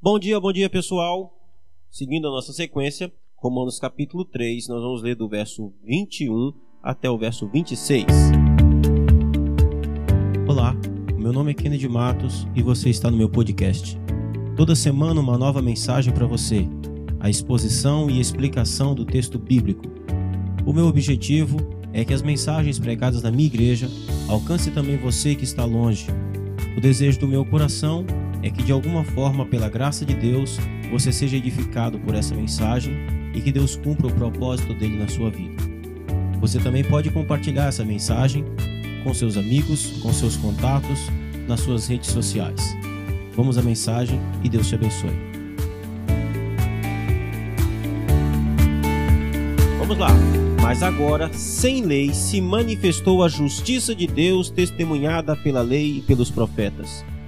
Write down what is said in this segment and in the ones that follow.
Bom dia, bom dia pessoal. Seguindo a nossa sequência, Romanos capítulo 3, nós vamos ler do verso 21 até o verso 26. Olá, meu nome é Kennedy Matos e você está no meu podcast. Toda semana uma nova mensagem para você, a exposição e explicação do texto bíblico. O meu objetivo é que as mensagens pregadas na minha igreja alcancem também você que está longe. O desejo do meu coração é que de alguma forma, pela graça de Deus, você seja edificado por essa mensagem e que Deus cumpra o propósito dele na sua vida. Você também pode compartilhar essa mensagem com seus amigos, com seus contatos, nas suas redes sociais. Vamos à mensagem e Deus te abençoe. Vamos lá. Mas agora, sem lei, se manifestou a justiça de Deus testemunhada pela lei e pelos profetas.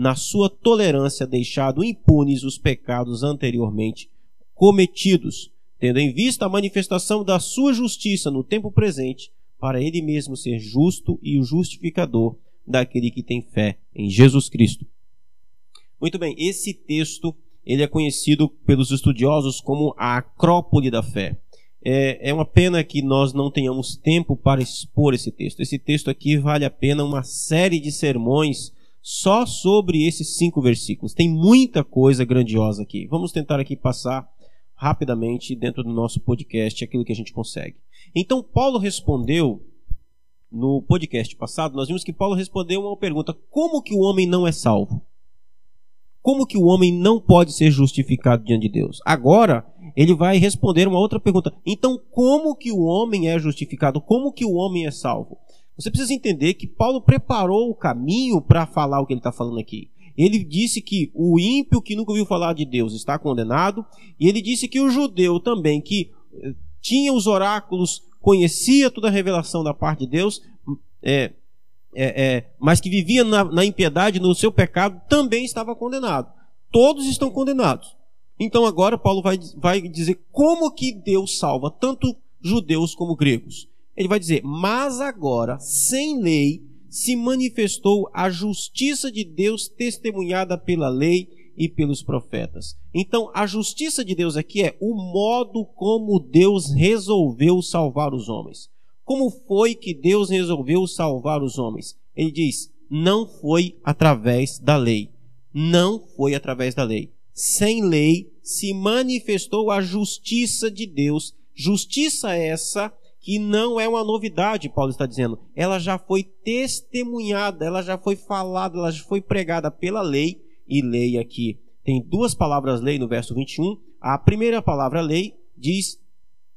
na sua tolerância, deixado impunes os pecados anteriormente cometidos, tendo em vista a manifestação da sua justiça no tempo presente, para ele mesmo ser justo e o justificador daquele que tem fé em Jesus Cristo. Muito bem, esse texto ele é conhecido pelos estudiosos como a Acrópole da Fé. É, é uma pena que nós não tenhamos tempo para expor esse texto. Esse texto aqui vale a pena uma série de sermões só sobre esses cinco versículos. Tem muita coisa grandiosa aqui. Vamos tentar aqui passar rapidamente dentro do nosso podcast aquilo que a gente consegue. Então, Paulo respondeu no podcast passado, nós vimos que Paulo respondeu uma pergunta: como que o homem não é salvo? Como que o homem não pode ser justificado diante de Deus? Agora, ele vai responder uma outra pergunta. Então, como que o homem é justificado? Como que o homem é salvo? Você precisa entender que Paulo preparou o caminho para falar o que ele está falando aqui. Ele disse que o ímpio que nunca ouviu falar de Deus está condenado, e ele disse que o judeu também, que eh, tinha os oráculos, conhecia toda a revelação da parte de Deus, é, é, é, mas que vivia na, na impiedade, no seu pecado, também estava condenado. Todos estão condenados. Então agora Paulo vai, vai dizer como que Deus salva tanto judeus como gregos. Ele vai dizer, mas agora, sem lei, se manifestou a justiça de Deus testemunhada pela lei e pelos profetas. Então, a justiça de Deus aqui é o modo como Deus resolveu salvar os homens. Como foi que Deus resolveu salvar os homens? Ele diz: não foi através da lei. Não foi através da lei. Sem lei se manifestou a justiça de Deus. Justiça essa que não é uma novidade, Paulo está dizendo. Ela já foi testemunhada, ela já foi falada, ela já foi pregada pela lei. E lei aqui tem duas palavras lei no verso 21. A primeira palavra lei diz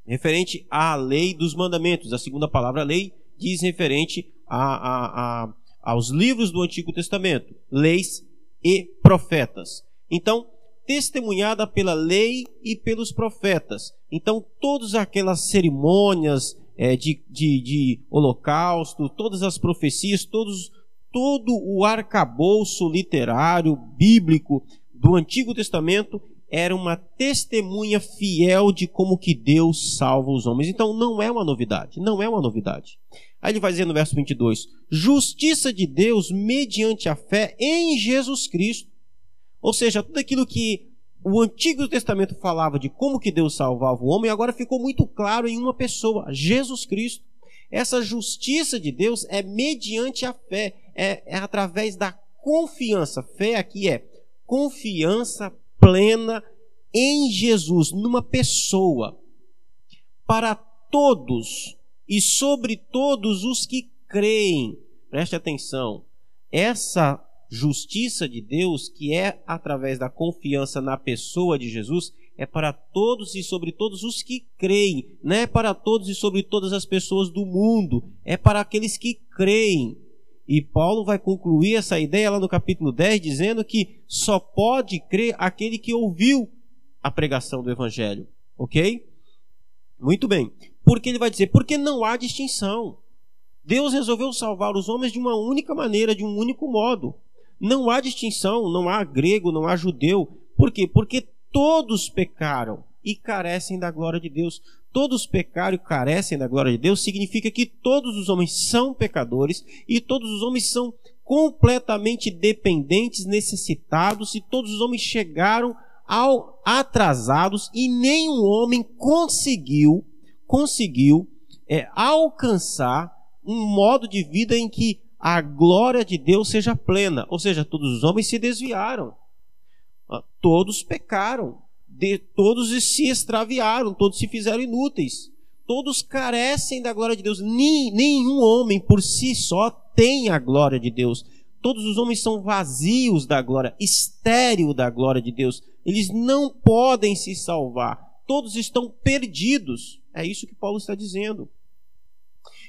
referente à lei dos mandamentos. A segunda palavra lei diz referente a, a, a, aos livros do Antigo Testamento, leis e profetas. Então, testemunhada pela lei e pelos profetas. Então, todas aquelas cerimônias é, de, de, de holocausto, todas as profecias, todos, todo o arcabouço literário, bíblico do Antigo Testamento era uma testemunha fiel de como que Deus salva os homens. Então não é uma novidade, não é uma novidade. Aí ele vai dizer no verso 22: justiça de Deus mediante a fé em Jesus Cristo. Ou seja, tudo aquilo que o Antigo Testamento falava de como que Deus salvava o homem, agora ficou muito claro em uma pessoa, Jesus Cristo. Essa justiça de Deus é mediante a fé, é, é através da confiança. Fé aqui é confiança plena em Jesus, numa pessoa, para todos e sobre todos os que creem. Preste atenção. Essa justiça de Deus, que é através da confiança na pessoa de Jesus, é para todos e sobre todos os que creem, não é para todos e sobre todas as pessoas do mundo, é para aqueles que creem. E Paulo vai concluir essa ideia lá no capítulo 10, dizendo que só pode crer aquele que ouviu a pregação do Evangelho. Ok? Muito bem. Porque ele vai dizer, porque não há distinção. Deus resolveu salvar os homens de uma única maneira, de um único modo. Não há distinção, não há grego, não há judeu. Por quê? Porque todos pecaram e carecem da glória de Deus. Todos pecaram e carecem da glória de Deus significa que todos os homens são pecadores e todos os homens são completamente dependentes, necessitados e todos os homens chegaram ao atrasados e nenhum homem conseguiu conseguiu é, alcançar um modo de vida em que a glória de Deus seja plena. Ou seja, todos os homens se desviaram, ah, todos pecaram, todos se extraviaram, todos se fizeram inúteis, todos carecem da glória de Deus. Nenhum homem por si só tem a glória de Deus. Todos os homens são vazios da glória, estéril da glória de Deus. Eles não podem se salvar. Todos estão perdidos. É isso que Paulo está dizendo.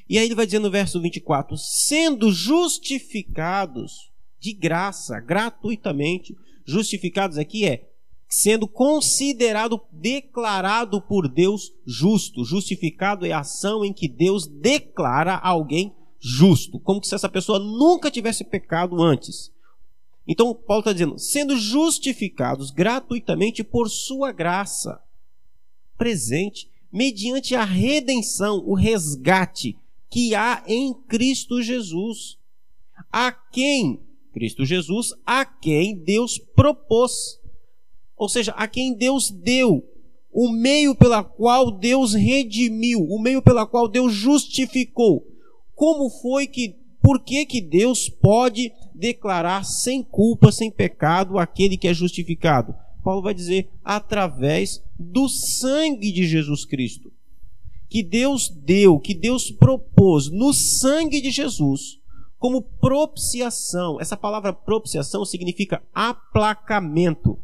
E aí ele vai dizer no verso 24: sendo justificados de graça, gratuitamente, justificados aqui é sendo considerado, declarado por Deus justo. Justificado é a ação em que Deus declara alguém justo, como se essa pessoa nunca tivesse pecado antes. Então, Paulo está dizendo, sendo justificados gratuitamente por sua graça, presente, mediante a redenção, o resgate que há em Cristo Jesus. A quem, Cristo Jesus, a quem Deus propôs. Ou seja, a quem Deus deu. O meio pela qual Deus redimiu, o meio pela qual Deus justificou. Como foi que, por que que Deus pode declarar sem culpa, sem pecado aquele que é justificado? Paulo vai dizer através do sangue de Jesus Cristo que Deus deu, que Deus propôs no sangue de Jesus como propiciação. Essa palavra propiciação significa aplacamento.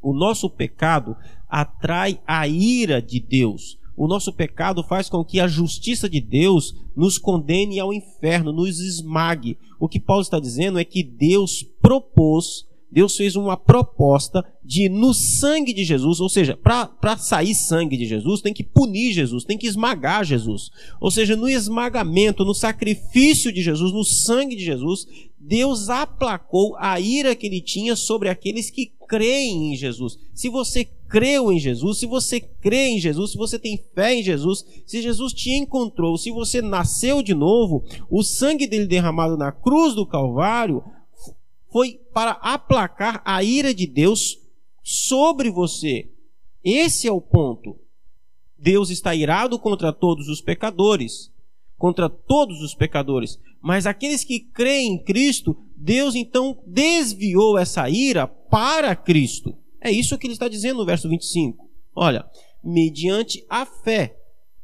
O nosso pecado atrai a ira de Deus. O nosso pecado faz com que a justiça de Deus nos condene ao inferno, nos esmague. O que Paulo está dizendo é que Deus propôs Deus fez uma proposta de, no sangue de Jesus, ou seja, para sair sangue de Jesus, tem que punir Jesus, tem que esmagar Jesus. Ou seja, no esmagamento, no sacrifício de Jesus, no sangue de Jesus, Deus aplacou a ira que ele tinha sobre aqueles que creem em Jesus. Se você creu em Jesus, se você crê em Jesus, se você tem fé em Jesus, se Jesus te encontrou, se você nasceu de novo, o sangue dele derramado na cruz do Calvário foi para aplacar a ira de Deus sobre você. Esse é o ponto. Deus está irado contra todos os pecadores, contra todos os pecadores, mas aqueles que creem em Cristo, Deus então desviou essa ira para Cristo. É isso que ele está dizendo no verso 25. Olha, mediante a fé.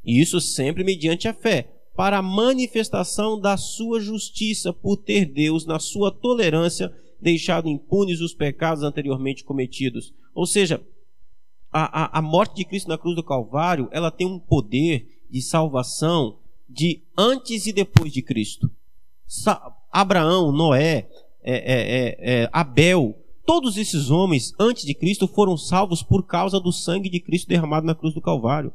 Isso sempre mediante a fé para a manifestação da sua justiça por ter Deus, na sua tolerância, deixado impunes os pecados anteriormente cometidos. Ou seja, a, a, a morte de Cristo na cruz do Calvário, ela tem um poder de salvação de antes e depois de Cristo. Sa Abraão, Noé, é, é, é, é, Abel, todos esses homens antes de Cristo foram salvos por causa do sangue de Cristo derramado na cruz do Calvário.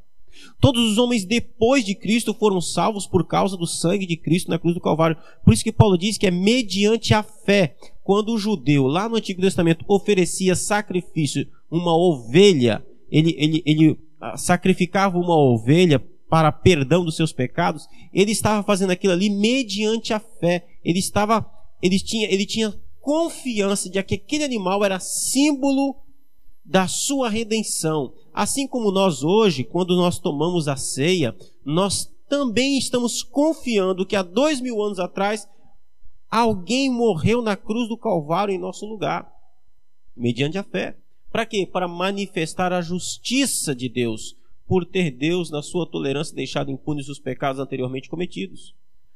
Todos os homens depois de Cristo foram salvos por causa do sangue de Cristo na cruz do Calvário. Por isso que Paulo diz que é mediante a fé. Quando o judeu, lá no Antigo Testamento, oferecia sacrifício, uma ovelha, ele, ele, ele ah, sacrificava uma ovelha para perdão dos seus pecados, ele estava fazendo aquilo ali mediante a fé. Ele estava, ele tinha, ele tinha confiança de que aquele animal era símbolo da sua redenção. Assim como nós hoje, quando nós tomamos a ceia, nós também estamos confiando que há dois mil anos atrás alguém morreu na cruz do Calvário em nosso lugar, mediante a fé. Para quê? Para manifestar a justiça de Deus, por ter Deus, na sua tolerância, deixado impunes os pecados anteriormente cometidos.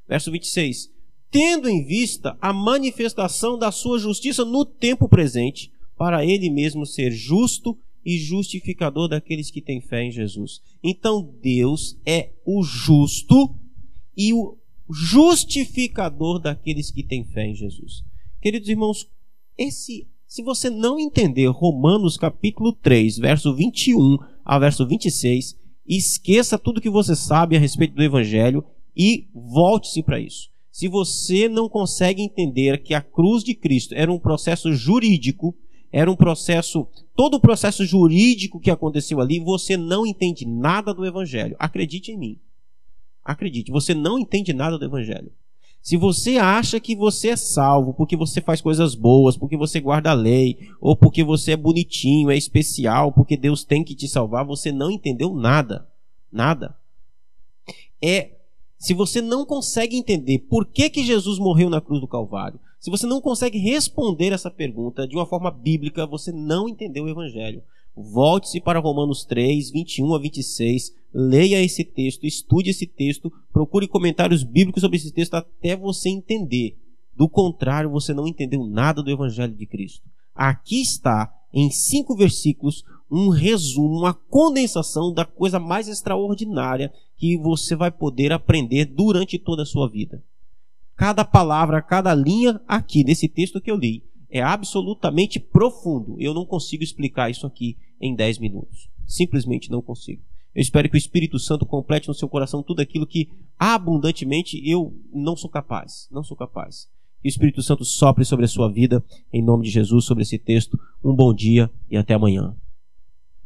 Verso 26. Tendo em vista a manifestação da sua justiça no tempo presente, para ele mesmo ser justo e justificador daqueles que têm fé em Jesus. Então Deus é o justo e o justificador daqueles que têm fé em Jesus. Queridos irmãos, esse se você não entender Romanos capítulo 3, verso 21 ao verso 26, Esqueça tudo que você sabe a respeito do Evangelho e volte-se para isso. Se você não consegue entender que a cruz de Cristo era um processo jurídico, era um processo, todo o processo jurídico que aconteceu ali, você não entende nada do Evangelho. Acredite em mim. Acredite, você não entende nada do Evangelho. Se você acha que você é salvo porque você faz coisas boas, porque você guarda a lei, ou porque você é bonitinho, é especial, porque Deus tem que te salvar, você não entendeu nada. Nada. É se você não consegue entender por que, que Jesus morreu na cruz do Calvário, se você não consegue responder essa pergunta de uma forma bíblica, você não entendeu o Evangelho. Volte-se para Romanos 3, 21 a 26, leia esse texto, estude esse texto, procure comentários bíblicos sobre esse texto até você entender. Do contrário, você não entendeu nada do Evangelho de Cristo. Aqui está, em cinco versículos, um resumo, uma condensação da coisa mais extraordinária que você vai poder aprender durante toda a sua vida. Cada palavra, cada linha aqui nesse texto que eu li é absolutamente profundo. Eu não consigo explicar isso aqui em 10 minutos. Simplesmente não consigo. Eu espero que o Espírito Santo complete no seu coração tudo aquilo que abundantemente eu não sou capaz. Não sou capaz. Que o Espírito Santo sopre sobre a sua vida, em nome de Jesus, sobre esse texto. Um bom dia e até amanhã.